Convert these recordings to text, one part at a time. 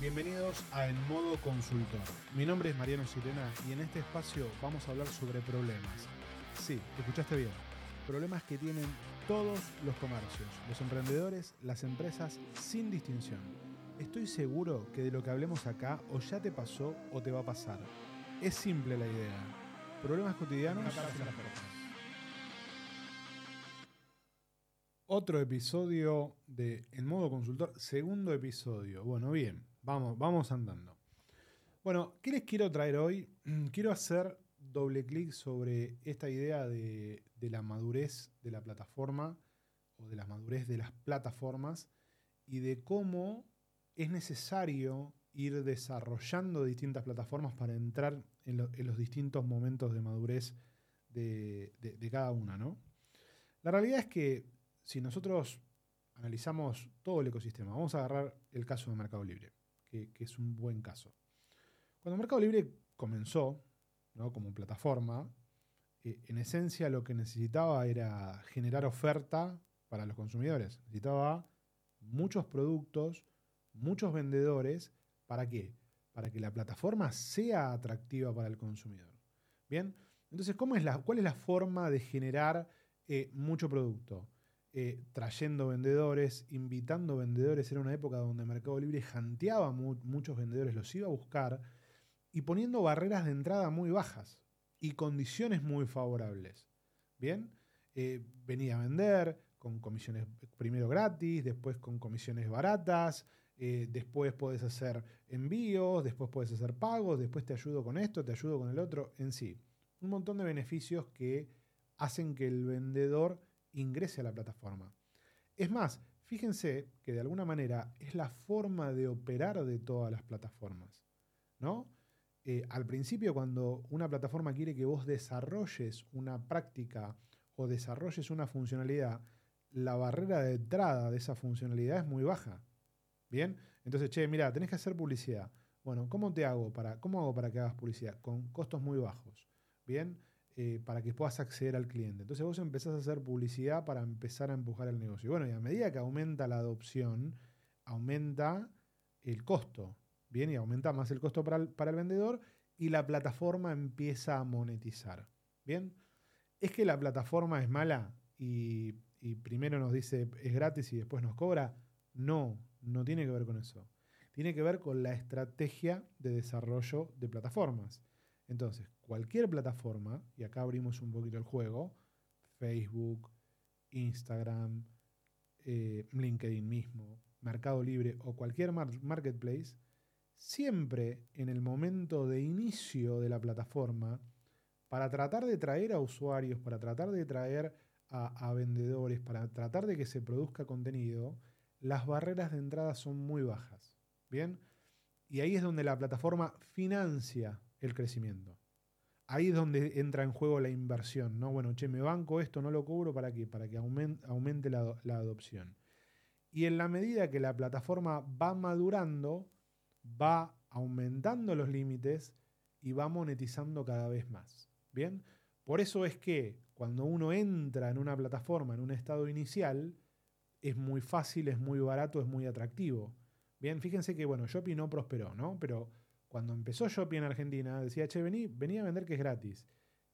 Bienvenidos a En Modo Consultor. Mi nombre es Mariano Sirena y en este espacio vamos a hablar sobre problemas. Sí, escuchaste bien. Problemas que tienen todos los comercios, los emprendedores, las empresas, sin distinción. Estoy seguro que de lo que hablemos acá o ya te pasó o te va a pasar. Es simple la idea. Problemas cotidianos. Otro episodio de En Modo Consultor, segundo episodio. Bueno, bien, vamos, vamos andando. Bueno, ¿qué les quiero traer hoy? Quiero hacer doble clic sobre esta idea de, la madurez de la plataforma o de la madurez de las plataformas y de cómo es necesario ir desarrollando distintas plataformas para entrar en, lo, en los distintos momentos de madurez de, de, de, cada una, ¿no? La realidad es que si nosotros analizamos todo el ecosistema, vamos a agarrar el caso de Mercado Libre, que, es un buen caso. Cuando Mercado Libre comenzó ¿no? como plataforma, eh, en esencia lo que necesitaba era generar oferta para los consumidores. Necesitaba muchos productos, muchos vendedores. ¿Para qué? Para que la plataforma sea atractiva para el consumidor. Bien, entonces, ¿cómo es la, ¿cuál es la forma de generar eh, mucho producto? Eh, trayendo vendedores, invitando vendedores. Era una época donde Mercado Libre janteaba mu muchos vendedores, los iba a buscar y poniendo barreras de entrada muy bajas y condiciones muy favorables. Bien, eh, venía a vender con comisiones primero gratis, después con comisiones baratas, eh, después puedes hacer envíos, después puedes hacer pagos, después te ayudo con esto, te ayudo con el otro, en sí. Un montón de beneficios que hacen que el vendedor ingrese a la plataforma. Es más, fíjense que de alguna manera es la forma de operar de todas las plataformas. ¿no? Eh, al principio, cuando una plataforma quiere que vos desarrolles una práctica o desarrolles una funcionalidad, la barrera de entrada de esa funcionalidad es muy baja. Bien, entonces, che, mira, tenés que hacer publicidad. Bueno, ¿cómo te hago para, cómo hago para que hagas publicidad? Con costos muy bajos. Bien, eh, para que puedas acceder al cliente. Entonces vos empezás a hacer publicidad para empezar a empujar el negocio. Bueno, y a medida que aumenta la adopción, aumenta el costo. Bien, y aumenta más el costo para el, para el vendedor y la plataforma empieza a monetizar. Bien, es que la plataforma es mala y, y primero nos dice es gratis y después nos cobra. No, no tiene que ver con eso. Tiene que ver con la estrategia de desarrollo de plataformas. Entonces, cualquier plataforma, y acá abrimos un poquito el juego, Facebook, Instagram, eh, LinkedIn mismo, Mercado Libre o cualquier mar marketplace, siempre en el momento de inicio de la plataforma, para tratar de traer a usuarios, para tratar de traer a, a vendedores, para tratar de que se produzca contenido, las barreras de entrada son muy bajas. Bien, y ahí es donde la plataforma financia el crecimiento. Ahí es donde entra en juego la inversión, ¿no? Bueno, che, me banco esto, no lo cubro, ¿para qué? Para que aumente, la adopción. Y en la medida que la plataforma va madurando, va aumentando los límites y va monetizando cada vez más. ¿Bien? Por eso es que cuando uno entra en una plataforma en un estado inicial, es muy fácil, es muy barato, es muy atractivo. Bien, fíjense que, bueno, Shopee no prosperó, ¿no? Pero cuando empezó Shopee en Argentina, decía, che, vení, vení a vender que es gratis.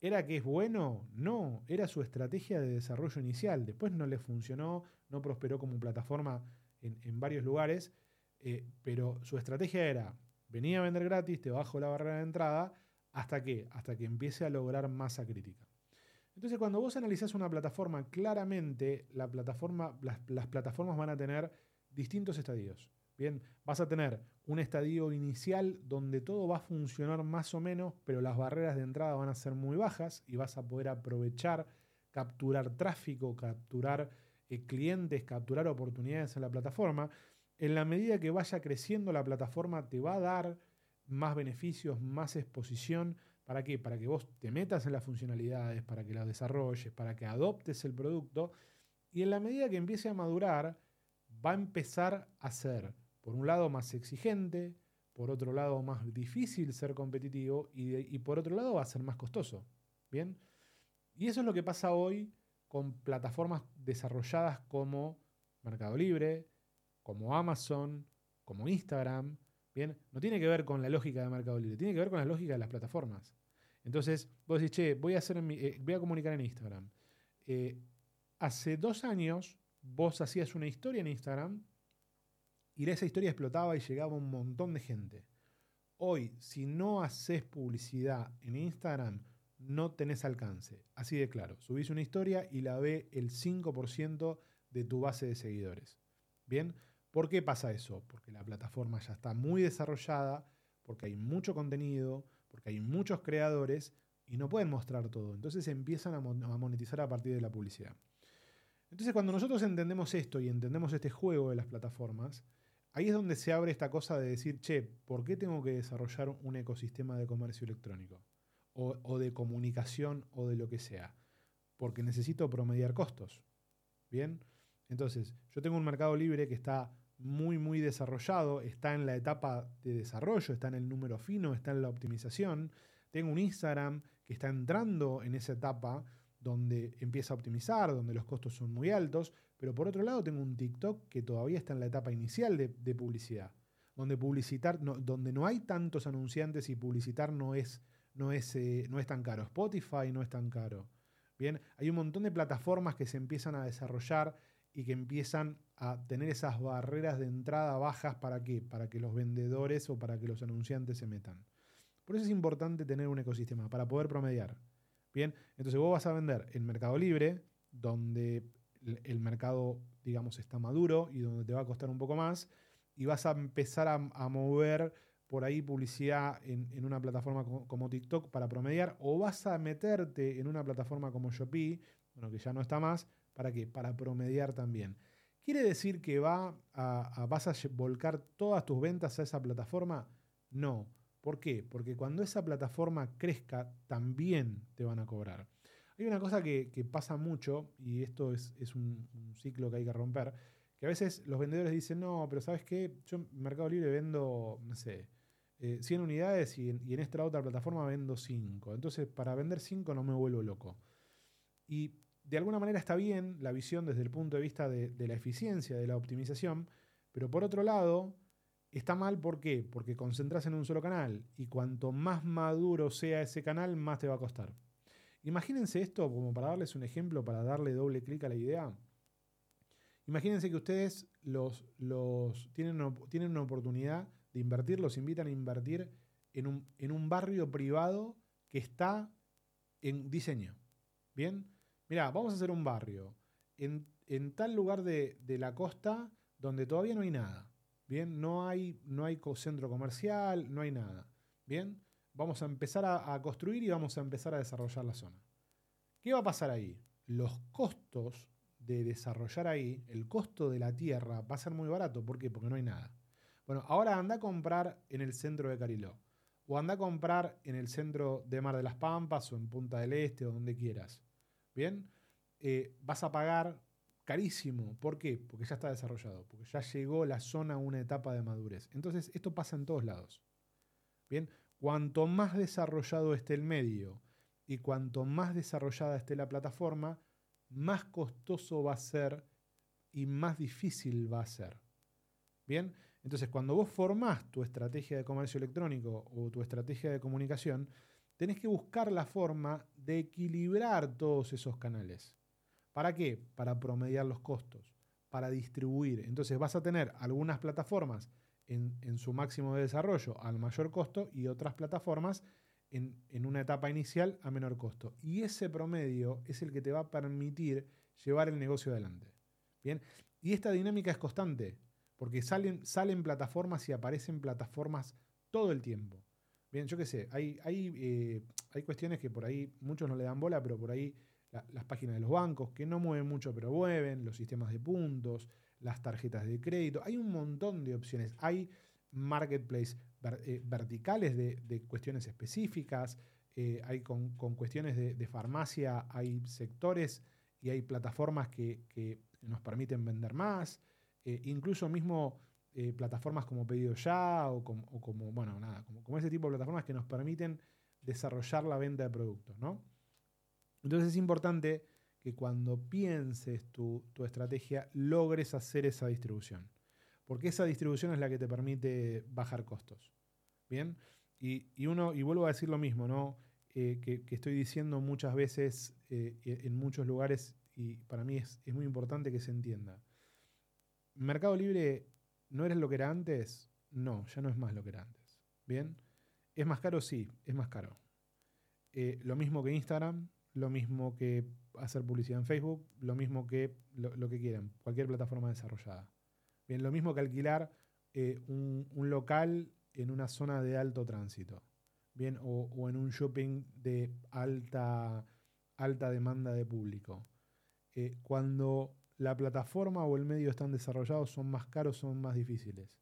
¿Era que es bueno? No, era su estrategia de desarrollo inicial. Después no le funcionó, no prosperó como plataforma en, en varios lugares, eh, pero su estrategia era, venía a vender gratis, te bajo la barrera de entrada, ¿hasta qué? Hasta que empiece a lograr masa crítica. Entonces, cuando vos analizás una plataforma, claramente las plataformas van a tener distintos estadios. Bien, vas a tener un estadio inicial donde todo va a funcionar más o menos, pero las barreras de entrada van a ser muy bajas y vas a poder aprovechar, capturar tráfico, capturar eh, clientes, capturar oportunidades en la plataforma. En la medida que vaya creciendo la plataforma te va a dar más beneficios, más exposición. ¿Para qué? Para que vos te metas en las funcionalidades, para que las desarrolles, para que adoptes el producto. Y en la medida que empiece a madurar, va a empezar a ser por un lado más exigente, por otro lado más difícil ser competitivo y, por otro lado va a ser más costoso. ¿Bien? Y eso es lo que pasa hoy con plataformas desarrolladas como Mercado Libre, como Amazon, como Instagram, Bien, no tiene que ver con la lógica de Mercado Libre, tiene que ver con la lógica de las plataformas. Entonces, vos decís, che, voy a, hacer eh, voy a comunicar en Instagram. Eh, hace dos años vos hacías una historia en Instagram y esa historia explotaba y llegaba un montón de gente. Hoy, si no haces publicidad en Instagram, no tenés alcance. Así de claro. Subís una historia y la ve el 5% de tu base de seguidores. Bien, ¿por qué pasa eso? Porque la plataforma ya está muy desarrollada, porque hay mucho contenido, porque hay muchos creadores y no pueden mostrar todo. Entonces empiezan a monetizar a partir de la publicidad. Entonces cuando nosotros entendemos esto y entendemos este juego de las plataformas, ahí es donde se abre esta cosa de decir, che, ¿por qué tengo que desarrollar un ecosistema de comercio electrónico? O, o de comunicación o de lo que sea. Porque necesito promediar costos. Bien, entonces yo tengo un mercado libre que está muy, muy desarrollado, está en la etapa de desarrollo, está en el número fino, está en la optimización. Tengo un Instagram que está entrando en esa etapa donde empieza a optimizar, donde los costos son muy altos, pero por otro lado tengo un TikTok que todavía está en la etapa inicial de, publicidad, donde publicitar, no, donde no hay tantos anunciantes y publicitar no es, no, es, eh, no es tan caro. Spotify no es tan caro. Bien, hay un montón de plataformas que se empiezan a desarrollar y que empiezan a tener esas barreras de entrada bajas para qué? Para que los vendedores o para que los anunciantes se metan. Por eso es importante tener un ecosistema, para poder promediar. Bien, entonces vos vas a vender en Mercado Libre, donde el mercado, digamos, está maduro y donde te va a costar un poco más, y vas a empezar a, mover por ahí publicidad en, una plataforma como, TikTok para promediar, o vas a meterte en una plataforma como Shopee, bueno, que ya no está más, ¿para qué? Para promediar también. ¿Quiere decir que va vas a volcar todas tus ventas a esa plataforma? No. ¿Por qué? Porque cuando esa plataforma crezca, también te van a cobrar. Hay una cosa que, pasa mucho, y esto es, un, ciclo que hay que romper, que a veces los vendedores dicen, no, pero ¿sabes qué? Yo en Mercado Libre vendo, no sé, 100 eh, unidades y en, esta otra plataforma vendo 5. Entonces, para vender 5 no me vuelvo loco. Y de alguna manera está bien la visión desde el punto de vista de, la eficiencia, de la optimización, pero por otro lado, está mal ¿por qué? Porque concentras en un solo canal y cuanto más maduro sea ese canal, más te va a costar. Imagínense esto como para darles un ejemplo, para darle doble clic a la idea. Imagínense que ustedes los, los tienen, tienen una oportunidad de invertir, los invitan a invertir en un, en un barrio privado que está en diseño. ¿Bien? Mira, vamos a hacer un barrio en, tal lugar de, la costa donde todavía no hay nada. Bien, no hay, no hay centro comercial, no hay nada. Bien, vamos a empezar a, construir y vamos a empezar a desarrollar la zona. ¿Qué va a pasar ahí? Los costos de desarrollar ahí, el costo de la tierra va a ser muy barato. ¿Por qué? Porque no hay nada. Bueno, ahora anda a comprar en el centro de Cariló. O anda a comprar en el centro de Mar de las Pampas o en Punta del Este o donde quieras. Bien, eh, vas a pagar carísimo. ¿Por qué? Porque ya está desarrollado, porque ya llegó la zona a una etapa de madurez. Entonces, esto pasa en todos lados. Bien, cuanto más desarrollado esté el medio y cuanto más desarrollada esté la plataforma, más costoso va a ser y más difícil va a ser. Bien, entonces cuando vos formás tu estrategia de comercio electrónico o tu estrategia de comunicación, tenés que buscar la forma de equilibrar todos esos canales. ¿Para qué? Para promediar los costos, para distribuir. Entonces vas a tener algunas plataformas en, su máximo de desarrollo al mayor costo y otras plataformas en, una etapa inicial a menor costo. Y ese promedio es el que te va a permitir llevar el negocio adelante. Bien, y esta dinámica es constante, porque salen, salen plataformas y aparecen plataformas todo el tiempo. Bien, yo qué sé, hay, hay, eh, hay cuestiones que por ahí muchos no le dan bola, pero por ahí las páginas de los bancos, que no mueven mucho, pero mueven, los sistemas de puntos, las tarjetas de crédito, hay un montón de opciones. Hay marketplace eh, verticales de, cuestiones específicas, eh, hay con, cuestiones de, farmacia, hay sectores y hay plataformas que, que nos permiten vender más, incluso mismo eh, plataformas como Pedido Ya o como, bueno, nada, como, ese tipo de plataformas que nos permiten desarrollar la venta de productos, ¿no? Entonces es importante que cuando pienses tu, estrategia logres hacer esa distribución. porque esa distribución es la que te permite bajar costos. Bien, y, uno, y vuelvo a decir lo mismo, ¿no? Eh, que, estoy diciendo muchas veces eh, en muchos lugares y para mí es, muy importante que se entienda. Mercado Libre no eres lo que era antes, no, ya no es más lo que era antes. Bien, ¿es más caro? Sí, es más caro. Eh, lo mismo que Instagram, lo mismo que hacer publicidad en Facebook, lo mismo que lo, que quieran, cualquier plataforma desarrollada. Bien, lo mismo que alquilar un, un local en una zona de alto tránsito, bien, o, en un shopping de alta, alta demanda de público. Eh, cuando la plataforma o el medio están desarrollados son más caros, son más difíciles,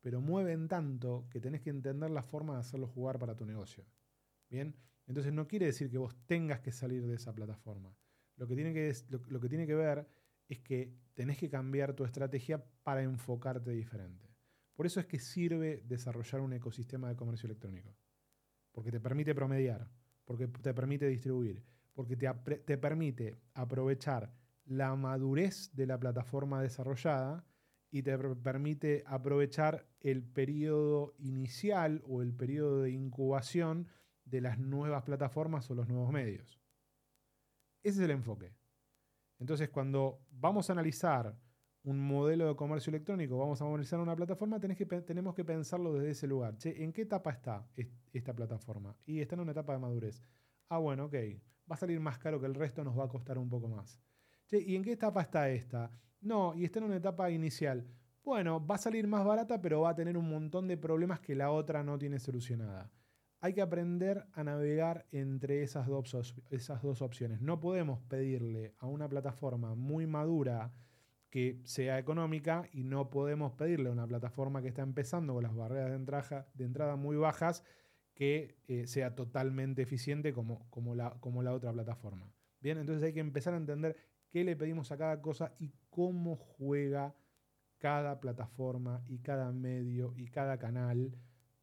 pero mueven tanto que tenés que entender la forma de hacerlo jugar para tu negocio. Bien, entonces no quiere decir que vos tengas que salir de esa plataforma. Lo que tiene que, ver es que tenés que cambiar tu estrategia para enfocarte diferente. Por eso es que sirve desarrollar un ecosistema de comercio electrónico. Porque te permite promediar, porque te permite distribuir, porque te, te permite aprovechar la madurez de la plataforma desarrollada y te permite aprovechar el periodo inicial o el periodo de incubación de las nuevas plataformas o los nuevos medios. Ese es el enfoque. Entonces, cuando vamos a analizar un modelo de comercio electrónico, vamos a movilizar una plataforma, que, tenemos que pensarlo desde ese lugar. Che, ¿en qué etapa está esta plataforma? Y está en una etapa de madurez. Ah, bueno, ok. Va a salir más caro que el resto, nos va a costar un poco más. Che, ¿y en qué etapa está esta? No, y está en una etapa inicial. Bueno, va a salir más barata, pero va a tener un montón de problemas que la otra no tiene solucionada. Hay que aprender a navegar entre esas dos, opciones. No podemos pedirle a una plataforma muy madura, que sea económica y no podemos pedirle a una plataforma que está empezando con las barreras de entrada, muy bajas que eh, sea totalmente eficiente como, la, como la otra plataforma. Bien, entonces hay que empezar a entender qué le pedimos a cada cosa y cómo juega cada plataforma y cada medio y cada canal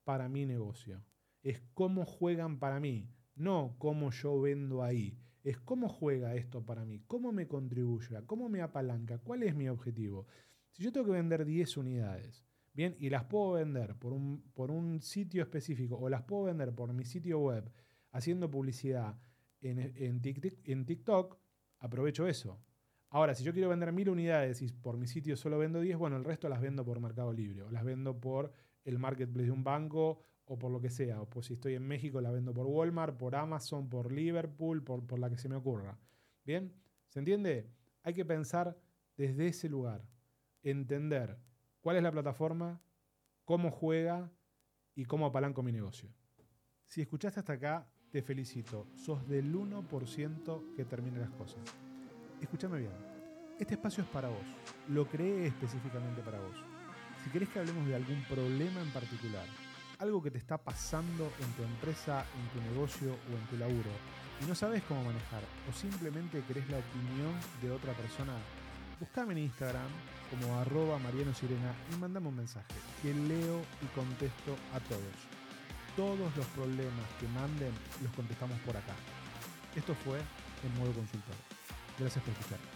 para mi negocio. Es cómo juegan para mí, no cómo yo vendo ahí es cómo juega esto para mí, cómo me contribuye, cómo me apalanca, cuál es mi objetivo. Si yo tengo que vender 10 unidades, bien, y las puedo vender por un, por un sitio específico o las puedo vender por mi sitio web haciendo publicidad en, en, TikTok, aprovecho eso. Ahora, si yo quiero vender mil unidades y por mi sitio solo vendo 10, bueno, el resto las vendo por Mercado Libre o las vendo por el marketplace de un banco o por lo que sea. O pues si estoy en México la vendo por Walmart, por Amazon, por Liverpool, por, por la que se me ocurra. ¿Bien? ¿Se entiende? Hay que pensar desde ese lugar. Entender cuál es la plataforma, cómo juega y cómo apalanco mi negocio. Si escuchaste hasta acá, te felicito. Sos del 1% que termina las cosas. Escúchame bien. Este espacio es para vos. Lo creé específicamente para vos. Si querés que hablemos de algún problema en particular, algo que te está pasando en tu empresa, en tu negocio o en tu laburo y no sabes cómo manejar o simplemente querés la opinión de otra persona, buscame en Instagram como arroba Mariano Sirena y mandame un mensaje que leo y contesto a todos. Todos los problemas que manden los contestamos por acá. Esto fue en modo consultor. Gracias por escuchar.